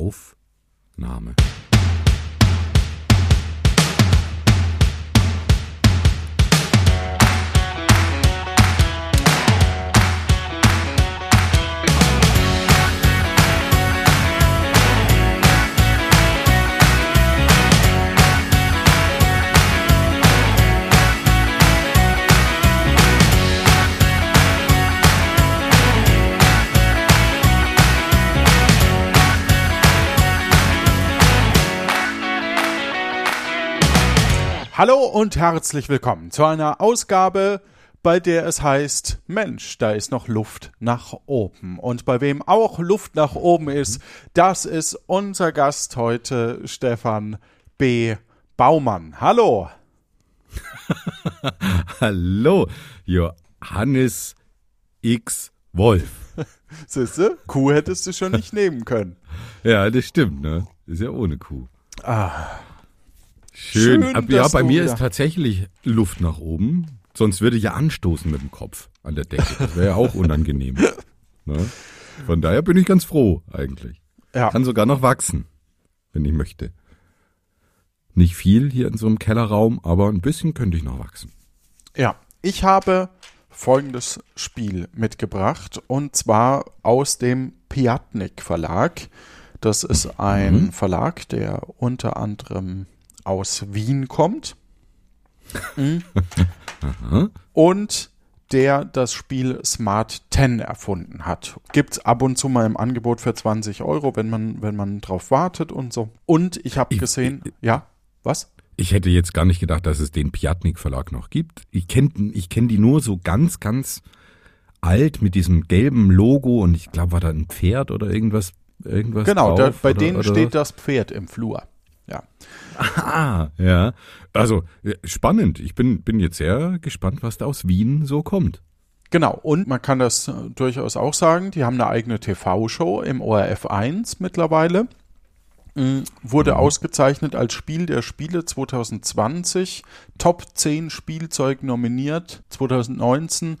Aufnahme. Hallo und herzlich willkommen zu einer Ausgabe, bei der es heißt, Mensch, da ist noch Luft nach oben. Und bei wem auch Luft nach oben ist, das ist unser Gast heute, Stefan B. Baumann. Hallo. Hallo, Johannes X. Wolf. Siehste, Kuh hättest du schon nicht nehmen können. Ja, das stimmt, ne? Ist ja ohne Kuh. Ah, Schön. Schön, ja, bei mir wieder- ist tatsächlich Luft nach oben. Sonst würde ich ja anstoßen mit dem Kopf an der Decke. Das wäre ja auch unangenehm. Ne? Von daher bin ich ganz froh eigentlich. ja. Kann sogar noch wachsen, wenn ich möchte. Nicht viel hier in so einem Kellerraum, aber ein bisschen könnte ich noch wachsen. Ja, ich habe folgendes Spiel mitgebracht und zwar aus dem Piatnik Verlag. Das ist ein Verlag, der unter anderem aus Wien kommt Mhm. und der das Spiel Smart 10 erfunden hat. Gibt's ab und zu mal im Angebot für 20 Euro, wenn man, wenn man drauf wartet und so. Und ich habe Ich- gesehen, ja, was? Ich hätte jetzt gar nicht gedacht, dass es den Piatnik Verlag noch gibt. Ich kenne ich kenn die nur so ganz, ganz alt mit diesem gelben Logo und ich glaube, war da ein Pferd oder irgendwas, irgendwas Genau, da, drauf bei oder, denen oder steht was? das Pferd im Flur. Ja. Ah, ja. Also äh, spannend. Ich bin, bin jetzt sehr gespannt, was da aus Wien so kommt. Genau, und man kann das äh, durchaus auch sagen, die haben eine eigene TV-Show im ORF 1 mittlerweile. Mm, Wurde ausgezeichnet als Spiel der Spiele 2020, Top 10 Spielzeug nominiert 2019,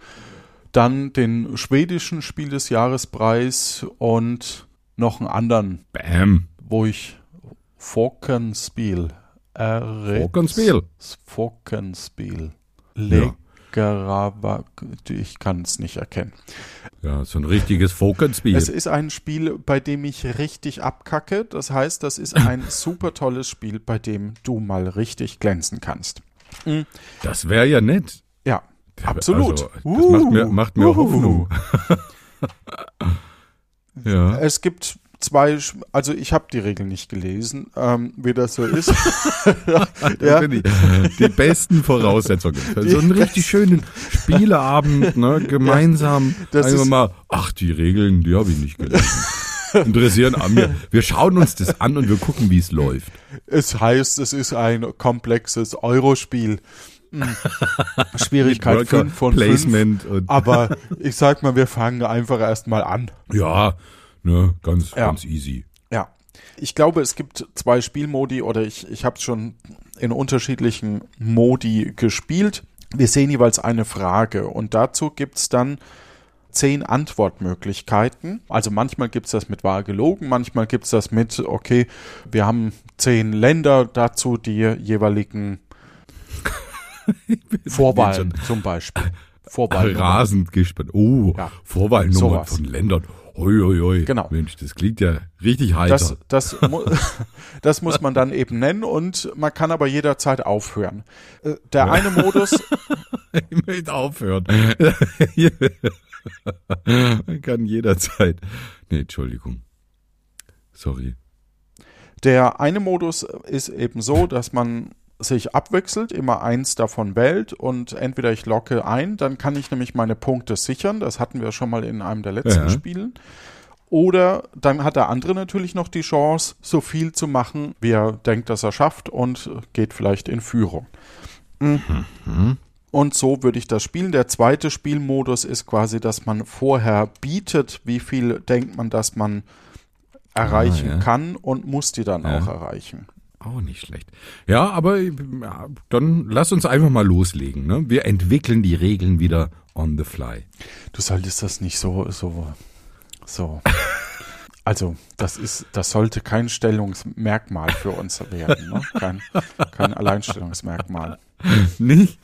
dann den schwedischen Spiel des Jahrespreis und noch einen anderen, Bam. wo ich Forkenspiel. Forkenspiel. Forkenspiel. Ja. Legerava, ich kann es nicht erkennen. Ja, so ein richtiges Fokenspiel. Es ist ein Spiel, bei dem ich richtig abkacke. Das heißt, das ist ein super tolles Spiel, bei dem du mal richtig glänzen kannst. Das wäre ja nett. Ja, absolut. Also, das macht mir, macht mir Uhu. Hoffnung. ja. Es gibt zwei, also ich habe die Regeln nicht gelesen, ähm, wie das so ist. Ja. die, die besten Voraussetzungen. Für so einen richtig schönen Spieleabend, ne, gemeinsam. das einfach mal, ach, die Regeln, die habe ich nicht gelesen. Interessieren an mir. Wir schauen uns das an und wir gucken, wie es läuft. Es heißt, es ist ein komplexes Eurospiel. Hm. Schwierigkeit Worker 5 von 5. Placement und Aber ich sag mal, wir fangen einfach erstmal an. ja, ne, ganz, Ja. ganz easy. Ja. Ich glaube, es gibt zwei Spielmodi oder ich, ich habe es schon in unterschiedlichen Modi gespielt. Wir sehen jeweils eine Frage und dazu gibt's dann zehn Antwortmöglichkeiten. Also manchmal gibt's das mit wahr gelogen, manchmal gibt's das mit, okay, wir haben zehn Länder dazu, die jeweiligen Vorwahlen zum Beispiel. Vorwahlen. Rasend gespannt. Oh, Ja. Vorwahlnummern von Ländern. Hoi, hoi, hoi. Genau. Mensch, das klingt ja richtig heiter. Das, das, mu das muss man dann eben nennen und man kann aber jederzeit aufhören. Äh, Der eine Modus, Ich möchte aufhören. Man kann jederzeit. Nee, Entschuldigung. Sorry. der eine Modus ist eben so, dass man sich abwechselt, immer eins davon wählt und entweder ich locke ein, dann kann ich nämlich meine Punkte sichern. Das hatten wir schon mal in einem der letzten Ja. Spielen. Oder dann hat der andere natürlich noch die Chance, so viel zu machen, wie er denkt, dass er schafft und geht vielleicht in Führung. Mhm. Und so würde ich das spielen. Der zweite Spielmodus ist quasi, dass man vorher bietet, wie viel denkt man, dass man erreichen ja. kann und muss die dann Ja. auch erreichen. Auch nicht schlecht. Ja, aber ja, dann lass uns einfach mal loslegen. Ne? Wir entwickeln die Regeln wieder on the fly. Du solltest das nicht so, so, so. Also, das ist, das sollte kein Stellungsmerkmal für uns werden, ne? kein, kein Alleinstellungsmerkmal. Nicht?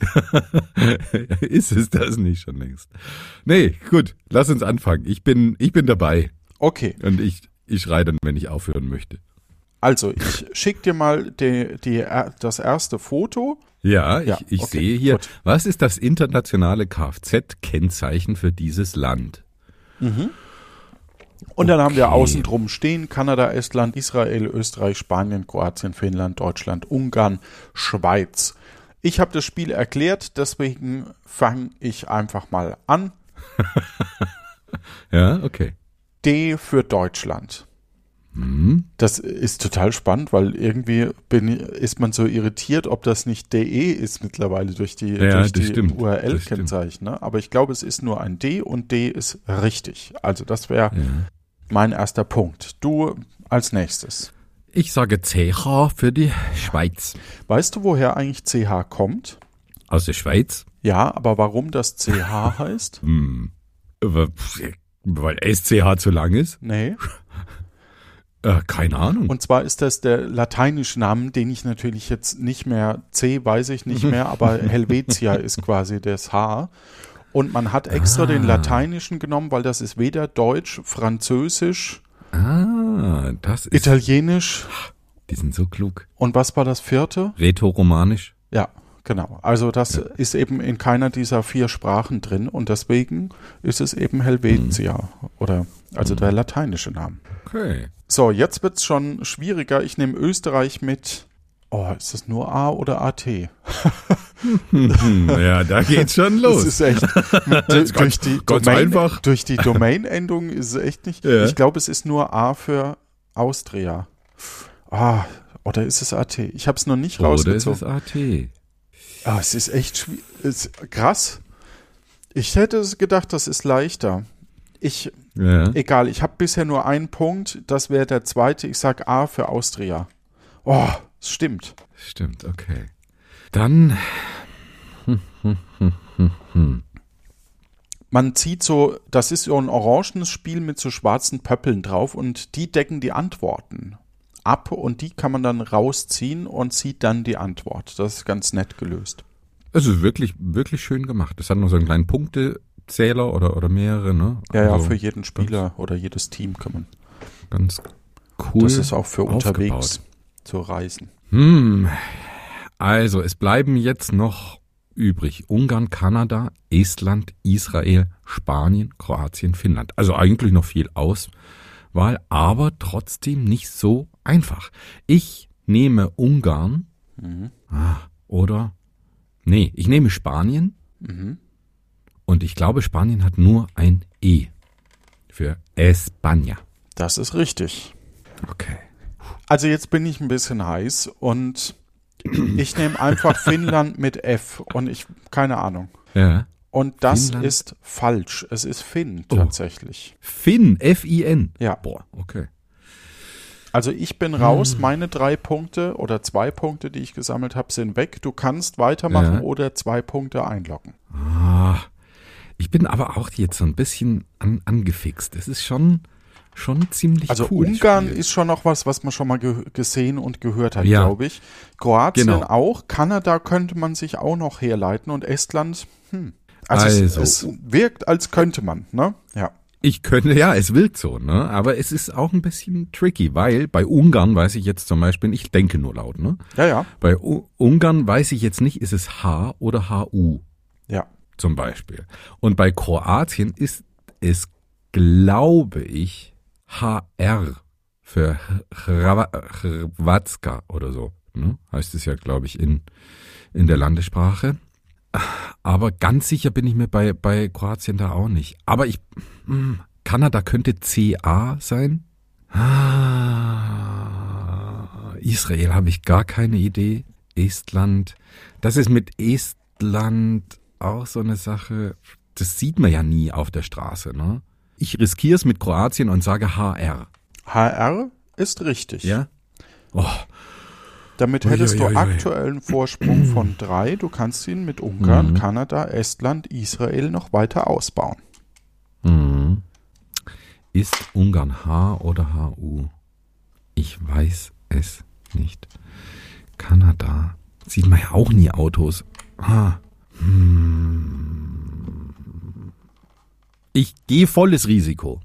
ist es das nicht schon längst? Nee, gut, lass uns anfangen. Ich bin, ich bin dabei. Okay. Und ich, ich schreie dann, wenn ich aufhören möchte. Also, ich schicke dir mal die, die, das erste Foto. Ja, ja ich, ich okay, sehe hier, gut. was ist das internationale Kfz-Kennzeichen für dieses Land? Mhm. Und dann haben wir außen drum stehen Kanada, Estland, Israel, Österreich, Spanien, Kroatien, Finnland, Deutschland, Ungarn, Schweiz. Ich habe das Spiel erklärt, deswegen fange ich einfach mal an. ja, okay. D für Deutschland. Mhm. Das ist total spannend, weil irgendwie bin, ist man so irritiert, ob das nicht DE ist mittlerweile durch die, ja, durch die URL-Kennzeichen. Ne? Aber ich glaube, es ist nur ein D und D ist richtig. Also das wäre ja. mein erster Punkt. Du als nächstes. Ich sage CH für die Schweiz. Weißt du, woher eigentlich CH kommt? Aus der Schweiz? Ja, aber warum das CH heißt? Hm. Weil SCH zu lang ist? Nee. Äh, keine Ahnung. Und zwar ist das der lateinische Name, den ich natürlich jetzt nicht mehr, C weiß ich nicht mehr, aber Helvetia ist quasi das H. Und man hat extra ah. den lateinischen genommen, weil das ist weder Deutsch, Französisch, ah, das ist, Italienisch. Die sind so klug. Und was war das vierte? Rätoromanisch. Ja, genau. Also das ja. ist eben in keiner dieser vier Sprachen drin und deswegen ist es eben Helvetia hm. oder also hm. der lateinische Name. Okay. So, jetzt wird's schon schwieriger. Ich nehme Österreich mit. Oh, ist das nur A oder AT? ja, da geht's schon los. Das ist echt. durch, ganz, die ganz Domain, einfach. durch die Domain-Endung ist es echt nicht. Ja. Ich glaube, es ist nur A für Austria. Ah, oder ist es AT? Ich habe es noch nicht rausgezogen. Oder ist es AT? Ah, es ist echt schwierig. Krass. Ich hätte gedacht, das ist leichter. Ich, ja. egal, ich habe bisher nur einen Punkt. Das wäre der zweite. Ich sag A für Austria. Oh, es stimmt. Stimmt, okay. Dann. Man zieht so, das ist so ein orangenes Spiel mit so schwarzen Pöppeln drauf und die decken die Antworten ab und die kann man dann rausziehen und sieht dann die Antwort. Das ist ganz nett gelöst. Es ist wirklich, wirklich schön gemacht. Es hat noch so einen kleinen Punktezähler oder, oder mehrere, ne? Ja, ja, also für jeden Spieler oder jedes Team kann man. Ganz cool. Das ist auch für unterwegs zu reisen. Hm. Also, es bleiben jetzt noch übrig Ungarn, Kanada, Estland, Israel, Spanien, Kroatien, Finnland. Also eigentlich noch viel Auswahl, aber trotzdem nicht so einfach. Ich nehme Ungarn Mhm. ah, oder nee, ich nehme Spanien Mhm. Und ich glaube, Spanien hat nur ein E für España. Das ist richtig. Okay. Also jetzt bin ich ein bisschen heiß und ich nehme einfach Finnland mit F und ich, keine Ahnung. Ja. Und das Finnland? ist falsch. Es ist Finn Oh. tatsächlich. Finn, F-I-N. Ja. Boah, okay. Also ich bin Hm. raus. Meine drei Punkte oder zwei Punkte, die ich gesammelt habe, sind weg. Du kannst weitermachen Ja. oder zwei Punkte einloggen. Ah, ich bin aber auch jetzt so ein bisschen an, angefixt. Es ist schon, schon ziemlich Also cool. Ungarn Spiel. ist schon noch was, was man schon mal ge gesehen und gehört hat, Ja. glaube ich. Kroatien Genau. auch. Kanada könnte man sich auch noch herleiten und Estland, hm. Also, es, Also. es wirkt, als könnte man, ne? Ja. Ich könnte, ja, es wirkt so, ne? Aber es ist auch ein bisschen tricky, weil bei Ungarn weiß ich jetzt zum Beispiel, ich denke nur laut, ne? Ja, ja. Bei U Ungarn weiß ich jetzt nicht, ist es H oder HU Ja. Zum Beispiel. Und bei Kroatien ist es, glaube ich, HR für Hrva- Hrvatska oder so, ne? Heißt es ja, glaube ich, in, in der Landessprache. Aber ganz sicher bin ich mir bei, bei Kroatien da auch nicht. Aber ich, hm, Kanada könnte CA sein. Ah, Israel habe ich gar keine Idee. Estland. Das ist mit Estland auch so eine Sache. Das sieht man ja nie auf der Straße, ne? Ich riskiere es mit Kroatien und sage HR. HR ist richtig. Oh, Damit hättest ui, du ui, ui. aktuellen Vorsprung von drei. Du kannst ihn mit Ungarn, Mhm. Kanada, Estland, Israel noch weiter ausbauen. hm. Ist Ungarn H oder HU? Ich weiß es nicht. Kanada. Sieht man ja auch nie Autos. Ah. Hm. Ich gehe volles Risiko.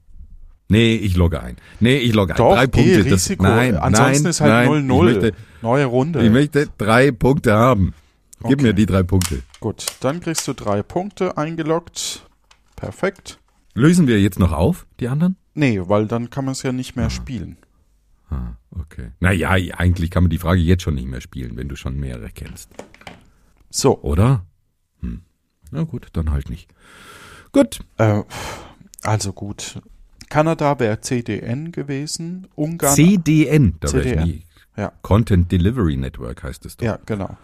Nee, ich logge ein. Nee, ich logge ein. Doch, drei Punkte. Risiko. nein, Ansonsten nein, ist halt nein. 0-0. Ich möchte, Neue Runde. ich möchte drei Punkte haben. Gib Okay. mir die drei Punkte. Gut, dann kriegst du drei Punkte eingeloggt. Perfekt. Lösen wir jetzt noch auf, die anderen? Nee, weil dann kann man es ja nicht mehr spielen. Ah, okay. Naja, eigentlich kann man die Frage jetzt schon nicht mehr spielen, wenn du schon mehrere kennst. So, Oder? Na gut, dann halt nicht. Gut. äh, also gut. Kanada wäre CDN gewesen. Ungarn. CDN. Da wäre ich CDN. nie. Ja. Content Delivery Network heißt es doch. Ja, genau.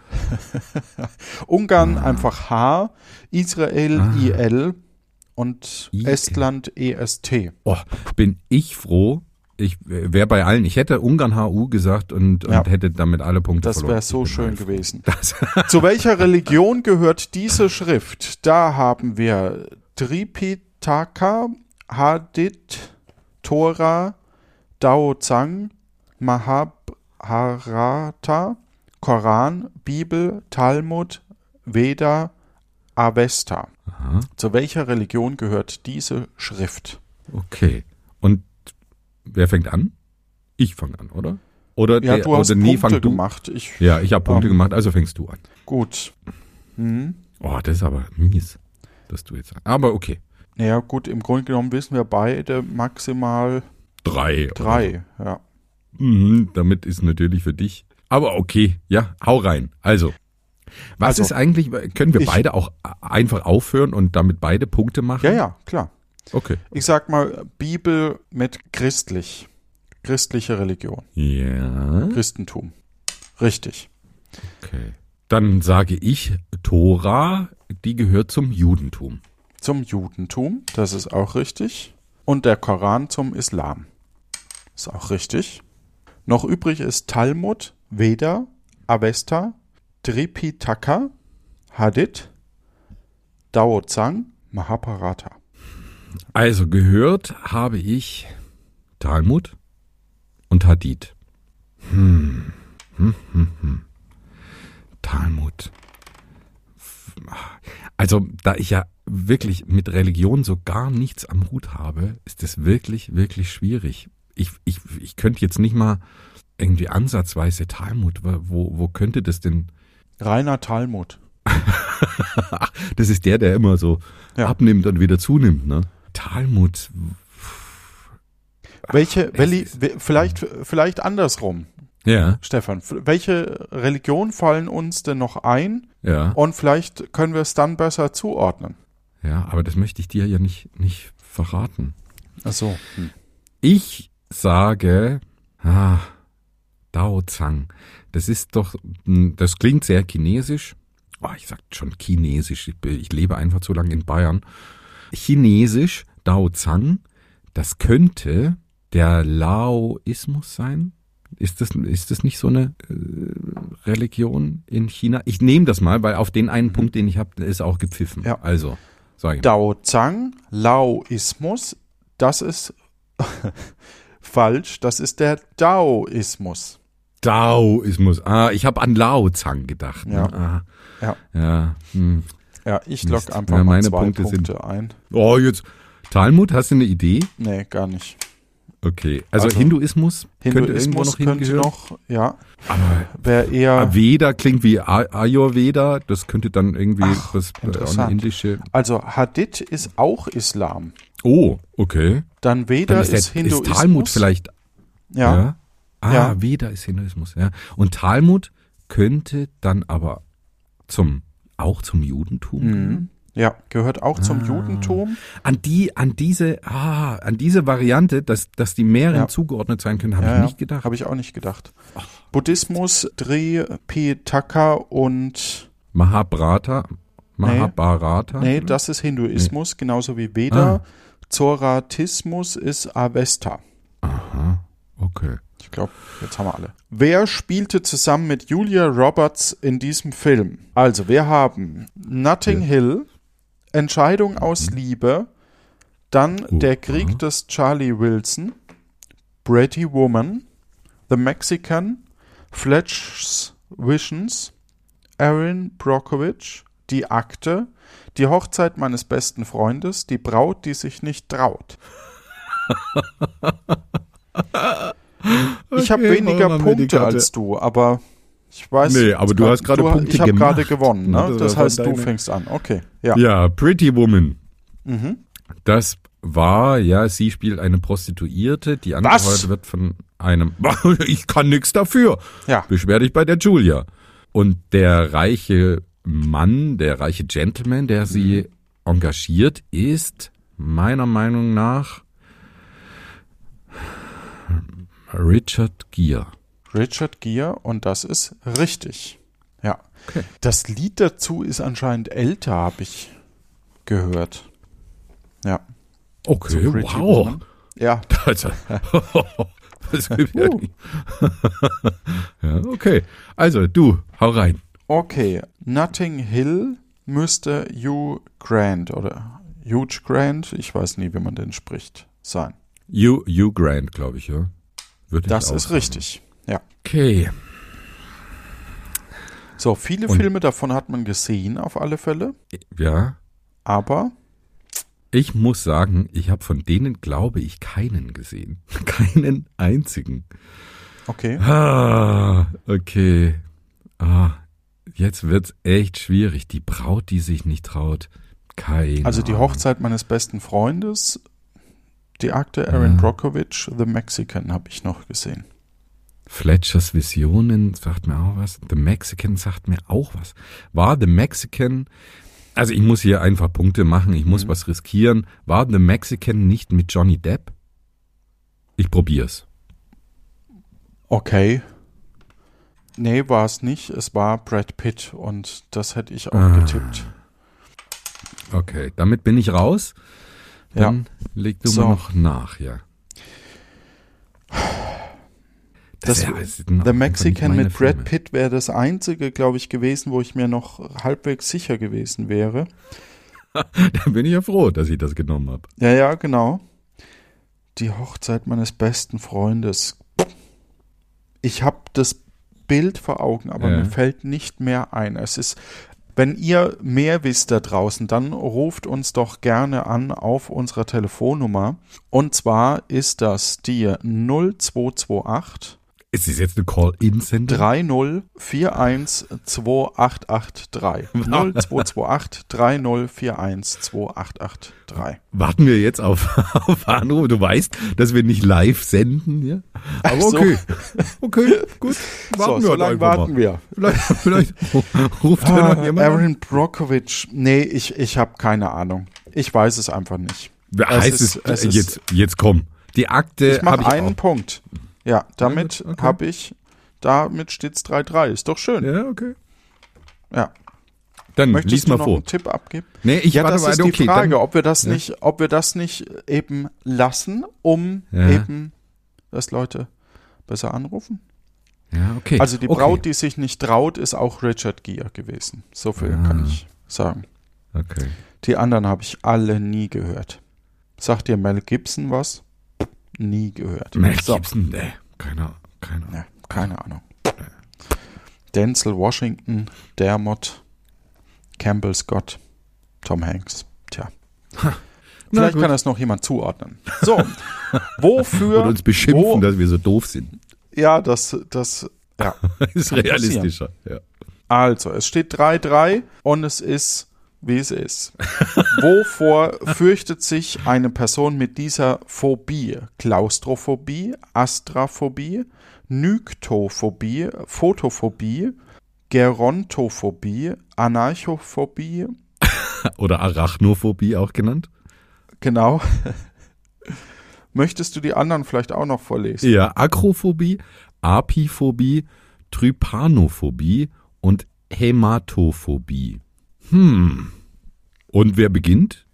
Ungarn einfach H, Israel Ah. IL und IL. Estland EST. Oh, bin ich froh. Ich wäre bei allen. Ich hätte Ungarn HU gesagt und, und Ja. hätte damit alle Punkte Das verloren. wäre so schön heilfroh. gewesen. Das, Zu welcher Religion gehört diese Schrift? Da haben wir Tripitaka, Hadith, Tora, Dao Zang, Mahabharata, Koran, Bibel, Talmud, Veda, Avesta. Aha. Zu welcher Religion gehört diese Schrift? okay. Wer fängt an? Ich fange an, oder? Oder, Ja, der, du hast oder nee, Punkte gemacht. Ich, Ja, ich habe Punkte Ähm. gemacht, also fängst du an. gut. Hm. Oh, das ist aber mies, dass du jetzt. Aber okay. Ja, gut, im Grunde genommen wissen wir beide maximal Drei. drei. Ja. so. Mhm, damit ist natürlich für dich. Aber okay, ja, hau rein. Also, was Also, ist eigentlich, können wir ich- beide auch einfach aufhören und damit beide Punkte machen? ja, ja, klar. Okay. Ich sag mal Bibel mit christlich. Christliche Religion. Ja, Christentum. Richtig. okay. Dann sage ich, Tora, die gehört zum Judentum. Zum Judentum, das ist auch richtig. Und der Koran zum Islam. Ist auch richtig. Noch übrig ist Talmud, Veda, Avesta, Tripitaka, Hadith, Dao Zang, Mahabharata. Also gehört habe ich Talmud und Hadith. Hm. Hm, hm, hm. Talmud. Also, da ich ja wirklich mit Religion so gar nichts am Hut habe, ist es wirklich, wirklich schwierig. Ich, ich, ich könnte jetzt nicht mal irgendwie ansatzweise Talmud, wo, wo könnte das denn? Reiner Talmud. Das ist der, der immer so Ja. abnimmt und wieder zunimmt, ne? Talmud. Welche, es welli, vielleicht, vielleicht andersrum, Ja, Stefan. Welche Religion fallen uns denn noch ein? ja. Und vielleicht können wir es dann besser zuordnen. Ja, aber das möchte ich dir ja nicht, nicht verraten. Ach so. Hm. Ich sage, ah, Dao Zhang. Das ist doch, hm, das klingt sehr chinesisch. Oh, ich sag schon chinesisch. Ich, ich lebe einfach zu lange in Bayern. Chinesisch, Dao Zhang, das könnte der Laoismus sein. Ist das, ist das nicht so eine äh, Religion in China? Ich nehme das mal, weil auf den einen Punkt, den ich habe, ist auch gepfiffen. Ja. Also, sag ich. Dao Zhang, Laoismus, das ist falsch. Das ist der Daoismus. Daoismus. Ah, ich habe an Lao Zhang gedacht. Ne? Ja. Ah, Ja. ja. Hm. Ja, ich Mist. log einfach Ja, mal meine zwei Punkte Punkte, sind- ein. Oh, jetzt. Talmud, hast du eine Idee? Nee, gar nicht. Okay. Also, Also, Hinduismus, könnte irgendwo Hinduismus noch könnte noch, ja, Aber wäre eher, Veda klingt wie Ayurveda. Das könnte dann irgendwie Ach, was äh, indische. also Hadith ist auch Islam. Oh, okay. Dann Veda Dann ist, ist, der, Hinduismus. ist Talmud vielleicht. Ja, Ah, Ja. Veda ist Hinduismus. Ja. Und Talmud könnte dann aber zum auch zum Judentum mhm. Ja, gehört auch zum Ah. Judentum. An die, an diese, ah, an diese Variante, dass, dass die mehreren Ja. zugeordnet sein können, habe ja, ich nicht gedacht. Habe ich auch nicht gedacht. Buddhismus, Tripitaka und Mahabharata, Mahabharata. Nee, das ist Hinduismus, genauso wie Veda. Ah. Zoratismus ist Avesta. Aha, okay. Ich glaube, jetzt haben wir alle. Wer spielte zusammen mit Julia Roberts in diesem Film? Also, wir haben Notting Ja. Hill, Entscheidung aus. Liebe, Dann Uh, Der Krieg aha. des Charlie Wilson, Pretty Woman, The Mexican, Fletch's Visions, Aaron Brockovich, Die Akte, Die Hochzeit meines besten Freundes, Die Braut, die sich nicht traut. Ich habe Okay, weniger wir die Punkte als du, aber ich weiß. Nee, aber du hast gerade Punkte Ich habe gerade gewonnen, Ne, das Das heißt, du fängst an. Okay, ja. Ja, Pretty Woman. Mhm. Das war, ja, sie spielt eine Prostituierte, die angeheuert wird von einem. Ich kann nix dafür. Ja. Beschwer dich bei der Julia. Und der reiche Mann, der reiche Gentleman, der sie engagiert, ist meiner Meinung nach Richard Gere. Richard Gere und das ist richtig. Ja. Okay. Das Lied dazu ist anscheinend älter, habe ich gehört. Ja. Okay, Pretty wow. Woman. Ja. Also, das gibt ja, Uh. ja, okay. Also, du, hau rein. Okay. Notting Hill müsste Hugh Grant oder Huge Grant, ich weiß nie, wie man den spricht, sein. Hugh, Hugh Grant, glaube ich, ja. Würde ich Das auch ist richtig. Ja. Okay. So, viele Und- Filme davon hat man gesehen, auf alle Fälle. Ja. Aber Ich muss sagen, ich habe von denen, glaube ich, keinen gesehen. Keinen einzigen. okay. Ah, okay. Ah, jetzt wird's echt schwierig. Die Braut, die sich nicht traut. Keine Also die. Hochzeit meines besten Freundes, die Akte Aaron Ja. Brockovich, The Mexican habe ich noch gesehen. Fletchers Visionen sagt mir auch was. The Mexican sagt mir auch was. War The Mexican, also ich muss hier einfach Punkte machen, ich muss Mhm. was riskieren. War The Mexican nicht mit Johnny Depp? Ich probier's. Okay. Nee, war es nicht. Es war Brad Pitt und das hätte ich auch Ah. getippt. Okay, damit bin ich raus. Dann leg du So. mir noch nach, ja. Das, sind The Mexican mit Brad Filme. Pitt wäre das einzige, glaube ich, gewesen, wo ich mir noch halbwegs sicher gewesen wäre. Da bin ich ja froh, dass ich das genommen habe. Ja, ja, genau. Die Hochzeit meines besten Freundes. Ich habe das Bild vor Augen, aber Ja. mir fällt nicht mehr ein. Es ist, wenn ihr mehr wisst da draußen, dann ruft uns doch gerne an auf unserer Telefonnummer. Und zwar ist das die 0228 Ist es jetzt eine Call-In-Sendung? 304128883. 0228 304128883. Warten wir jetzt auf, auf Anruf. Du weißt, dass wir nicht live senden, ja? Aber Ach so. okay. Okay, gut. So, Warten wir so lange warten mal. wir. Vielleicht, vielleicht ruft ja Ah, noch jemand an. Aaron Brockovich. Nee, ich, ich habe keine Ahnung. Ich weiß es einfach nicht. Wer es heißt ist- es, jetzt, jetzt komm. Die Akte Ich mache einen auch. Punkt. Ja, damit okay. habe ich, damit steht's 3-3. Ist doch schön. Ja. Ja, okay. Dann Möchtest lies du mal noch vor. einen Tipp abgeben? Nee, ich ja, warte das ist okay, die Frage, dann, ob wir das Ja. nicht, ob wir das nicht eben lassen, um Ja. eben, dass Leute besser anrufen. ja, okay. Also die okay. Braut, die sich nicht traut, ist auch Richard Gere gewesen. So viel Ah. kann ich sagen. Okay. Die anderen habe ich alle nie gehört. Sagt dir Mel Gibson was? Nie gehört. Mel So. Gibson, nee, keine, keine Ahnung. Keine Ahnung. Denzel Washington, Dermot, Campbell Scott, Tom Hanks. Tja. Na Vielleicht kann das noch jemand zuordnen. So, wofür? Und uns beschimpfen, wo, dass wir so doof sind. Ja, das, das, ja. ist realistischer. Ja. Also, es steht 3-3 und es ist, wie es ist. Wovor fürchtet sich eine Person mit dieser Phobie? Klaustrophobie, Astraphobie, Nyktophobie, Photophobie, Gerontophobie, Anarchophobie, Oder Arachnophobie auch genannt. genau. Möchtest du die anderen vielleicht auch noch vorlesen? Ja, Akrophobie, Apiphobie, Trypanophobie und Hämatophobie. Hm. Und wer beginnt?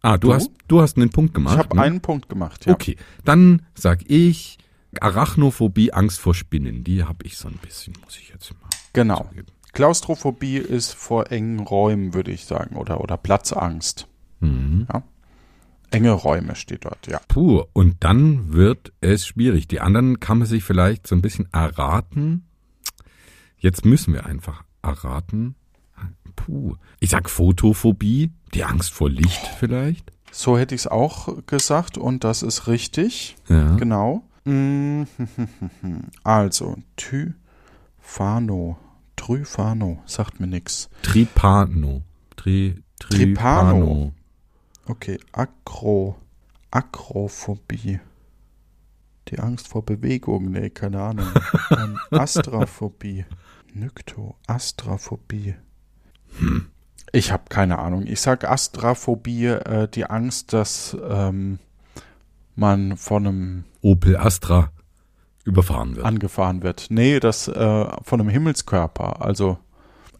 Ah, du, Du? hast du hast einen Punkt gemacht. Ich habe ne? einen Punkt gemacht, ja. Okay, dann sag ich Arachnophobie, Angst vor Spinnen. Die habe ich so ein bisschen, muss ich jetzt mal Genau. zugeben. Klaustrophobie ist vor engen Räumen, würde ich sagen, oder, oder Platzangst. Mhm. Enge Räume steht dort, ja. Puh, und dann wird es schwierig. Die anderen kann man sich vielleicht so ein bisschen erraten. Jetzt müssen wir einfach erraten. Puh. Ich sag Photophobie, die Angst vor Licht vielleicht. So hätte ich es auch gesagt und das ist richtig. Ja. Genau. Mm, Also, Typhano, Tryphano, sagt mir nix. Tripano. Tri, Tripano. Tripano. Okay, Akro, Akrophobie. Die Angst vor Bewegung, nee, keine Ahnung. Ähm, Astraphobie. Nykto, Astraphobie. Ich habe keine Ahnung. Ich sag Astraphobie, äh, die Angst, dass ähm, man von einem Opel Astra überfahren wird. angefahren wird. Nee, dass äh, von einem Himmelskörper, also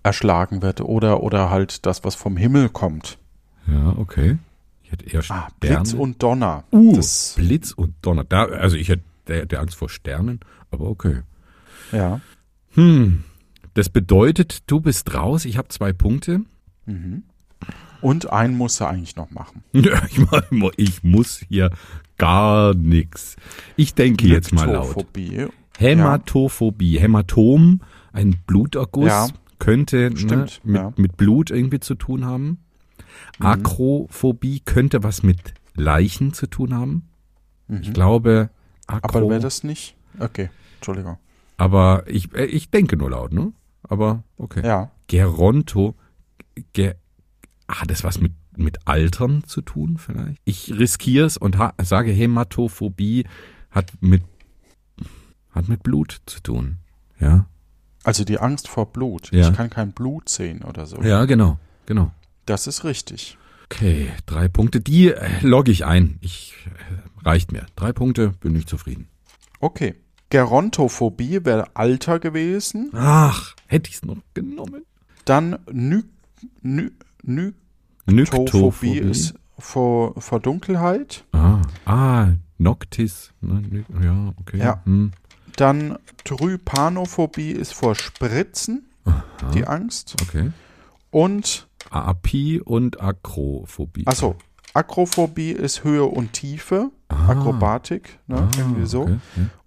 erschlagen wird oder oder halt das, was vom Himmel kommt. Ja, okay. Ich hätte eher Ah. Blitz und Donner. uh, Das, Blitz und Donner. Da, also ich hätte der, der Angst vor Sternen, aber okay. ja. Hm. Das bedeutet, du bist raus. Ich habe zwei Punkte. Und einen musst du eigentlich noch machen. Ja, ich, ich muss hier gar nichts. Ich denke jetzt mal laut. Hämatophobie. Hämatom, ein Bluterguss, Ja. könnte ne, mit, ja. mit Blut irgendwie zu tun haben. Akrophobie könnte was mit Leichen zu tun haben. Ich glaube, Akro, Aber wäre das nicht? Okay, Entschuldigung. aber ich, äh, ich denke nur laut, ne? Aber okay. Ja. Geronto, Ge hat das was mit, mit Altern zu tun vielleicht? Ich riskiere es und sage Hämatophobie hat mit, hat mit Blut zu tun. Ja? Also die Angst vor Blut. Ja. Ich kann kein Blut sehen oder so. Ja, genau, genau. Das ist richtig. Okay, drei Punkte, die äh, logge ich ein. Ich, äh, reicht mir. Drei Punkte, bin ich zufrieden. Okay. Gerontophobie wäre Alter gewesen. Ach, hätte ich es noch genommen. Dann Ny Ny Nyktophobie ist vor, vor Dunkelheit. Ah, ah, Noctis. Ne, ja, okay. Ja. Hm. Dann Trypanophobie ist vor Spritzen, die Angst. Okay. Und, Api und Akrophobie. achso, Akrophobie ist Höhe und Tiefe, Ah. Akrobatik, ne, Ah, irgendwie so. okay.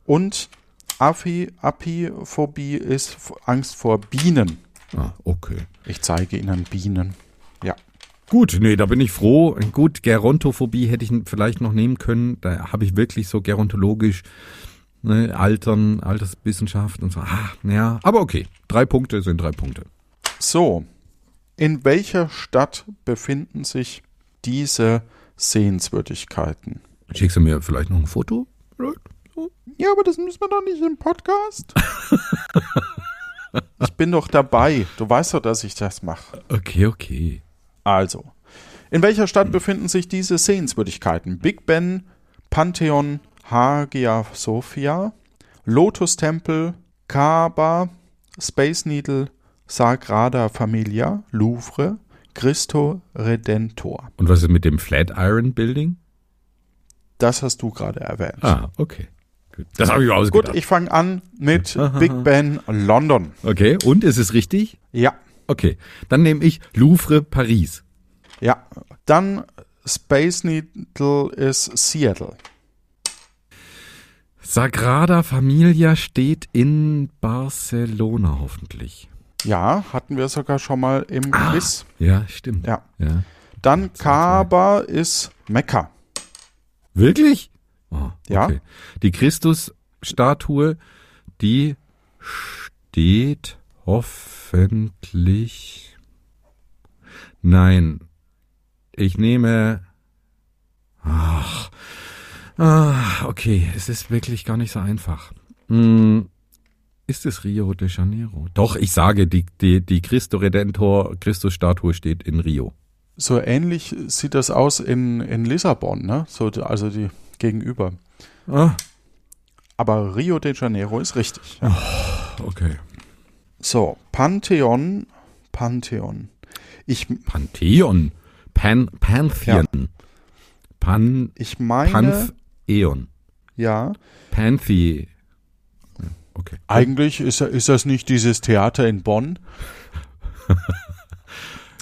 Und Aphi, Apiphobie ist Angst vor Bienen. Ah, okay. Ich zeige Ihnen Bienen. Ja. Gut, nee, da bin ich froh. Gut, Gerontophobie hätte ich vielleicht noch nehmen können. Da habe ich wirklich so gerontologisch ne, Altern, Alterswissenschaft und so. Ah, ja, aber okay. Drei Punkte sind drei Punkte. So, in welcher Stadt befinden sich diese Sehenswürdigkeiten? Schickst du mir vielleicht noch ein Foto? Ja, aber das müssen wir doch nicht im Podcast. ich bin doch dabei. Du weißt doch, dass ich das mache. Okay, okay. Also, in welcher Stadt befinden sich diese Sehenswürdigkeiten? Big Ben, Pantheon, Hagia Sophia, Lotus-Tempel, Kaaba, Space Needle, Sagrada Familia, Louvre, Christo Redentor. Und was ist mit dem Flatiron Building? Das hast du gerade erwähnt. Ah, okay. Gut. Das habe ich mir Gut, ausgedacht. ich fange an mit Big Ben London. okay, und ist es richtig? Ja, Okay, dann nehme ich Louvre Paris. ja. Dann Space Needle ist Seattle. Sagrada Familia steht in Barcelona hoffentlich. Ja, hatten wir sogar schon mal im Quiz. Ja, stimmt. Ja. ja. Dann Kaaba ist Mekka. Wirklich? Oh, Ja. okay. Die Christusstatue, die steht hoffentlich. Nein. Ich nehme. Ach. Ah, okay, es ist wirklich gar nicht so einfach. Hm, ist es Rio de Janeiro? Doch, ich sage, die, die, die Christo Redentor Christusstatue steht in Rio. So ähnlich sieht das aus in, in Lissabon, ne? So, also die gegenüber. Ah, Aber Rio de Janeiro ist richtig. Ja. okay. So, Pantheon. Pantheon. Ich, Pantheon. Pan, Pantheon. Pan, ich meine, Pantheon. ja, Panthe. Okay. eigentlich ist, ist das nicht dieses Theater in Bonn.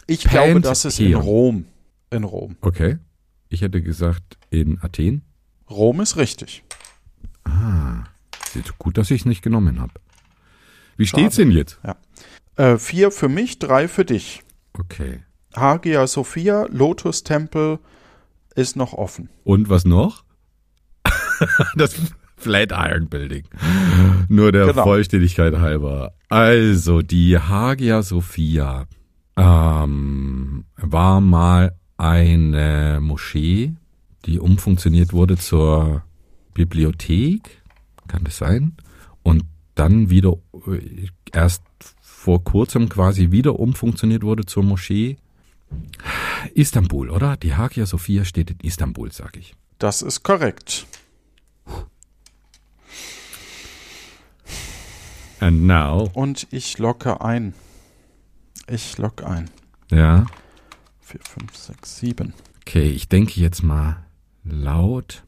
Ich glaube, das ist in Pantheon. Rom. In Rom. Okay. Ich hätte gesagt in Athen. Rom ist richtig. Sieht gut, dass ich es nicht genommen habe. Wie Schade. steht's denn jetzt? Äh, vier für mich, drei für dich. Okay. Hagia Sophia, Lotus-Tempel ist noch offen. Und was noch? das Flatiron Building. Nur der Genau. Vollständigkeit halber. Also, die Hagia Sophia ähm, war mal eine Moschee, die umfunktioniert wurde zur Bibliothek. Kann das sein? Und dann wieder äh, erst vor kurzem quasi wieder umfunktioniert wurde zur Moschee. Istanbul, oder? Die Hagia Sophia steht in Istanbul, sag ich. Das ist korrekt. And now. Und ich locke ein. Ich locke ein. Ja. Vier, fünf, sechs, sieben. Okay, ich denke jetzt mal laut.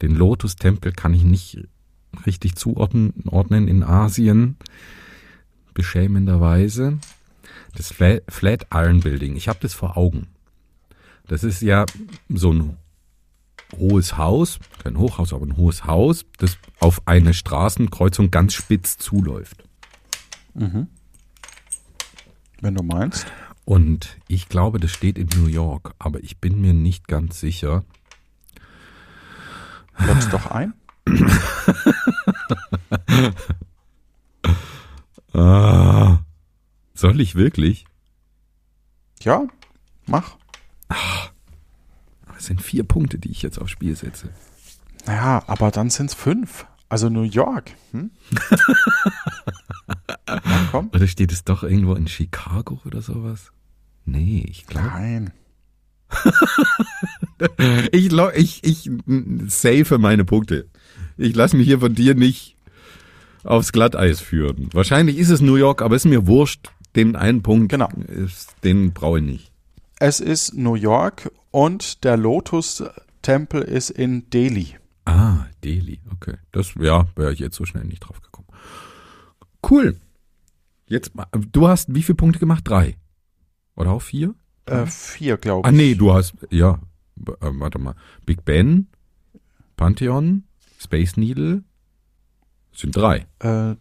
Den Lotus-Tempel kann ich nicht richtig zuordnen ordnen in Asien. Beschämenderweise. Das Fla- Flatiron Building, ich habe das vor Augen. Das ist ja so ein hohes Haus, kein Hochhaus, aber ein hohes Haus, das auf eine Straßenkreuzung ganz spitz zuläuft. Wenn du meinst. Und ich glaube, das steht in New York, aber ich bin mir nicht ganz sicher. Lock's doch ein. Ah, soll ich wirklich? Ja, mach. Das sind vier Punkte, die ich jetzt aufs Spiel setze. Naja, aber dann sind's fünf. Also New York. Hm? Na komm. Oder steht es doch irgendwo in Chicago oder sowas? Nee, ich glaube. Nein. Ich, ich, ich safe meine Punkte. Ich lasse mich hier von dir nicht aufs Glatteis führen. Wahrscheinlich ist es New York, aber ist mir wurscht. Den einen Punkt, Genau. ist, den brauche ich nicht. Es ist New York und der Lotus-Tempel ist in Delhi. Ah, Delhi, okay. Das, ja, wäre ich jetzt so schnell nicht drauf gekommen. Cool. Jetzt, du hast wie viele Punkte gemacht? Drei? Oder auch vier? Äh, vier, glaube Ah, ich. nee, du hast, ja, äh, warte mal. Big Ben, Pantheon, Space Needle, sind drei. Äh,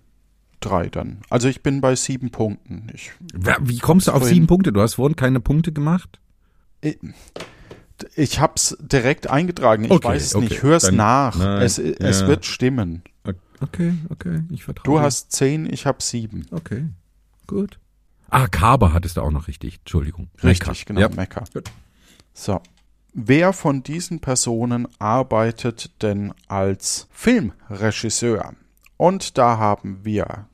drei dann. Also ich bin bei sieben Punkten. Ich, Wie kommst du auf Vorhin- sieben Punkte? Du hast vorhin keine Punkte gemacht? ich, ich hab's direkt eingetragen. Ich Okay, weiß es okay. nicht. Hör's Dann- nach. nein, es es ja. wird stimmen. Okay, okay, ich vertraue. Du hast zehn, ich hab sieben. Okay, gut. Ah, Kaber hattest du auch noch richtig. Entschuldigung. Richtig, Mekka. genau, Ja. Mekka. So. Wer von diesen Personen arbeitet denn als Filmregisseur? Und da haben wir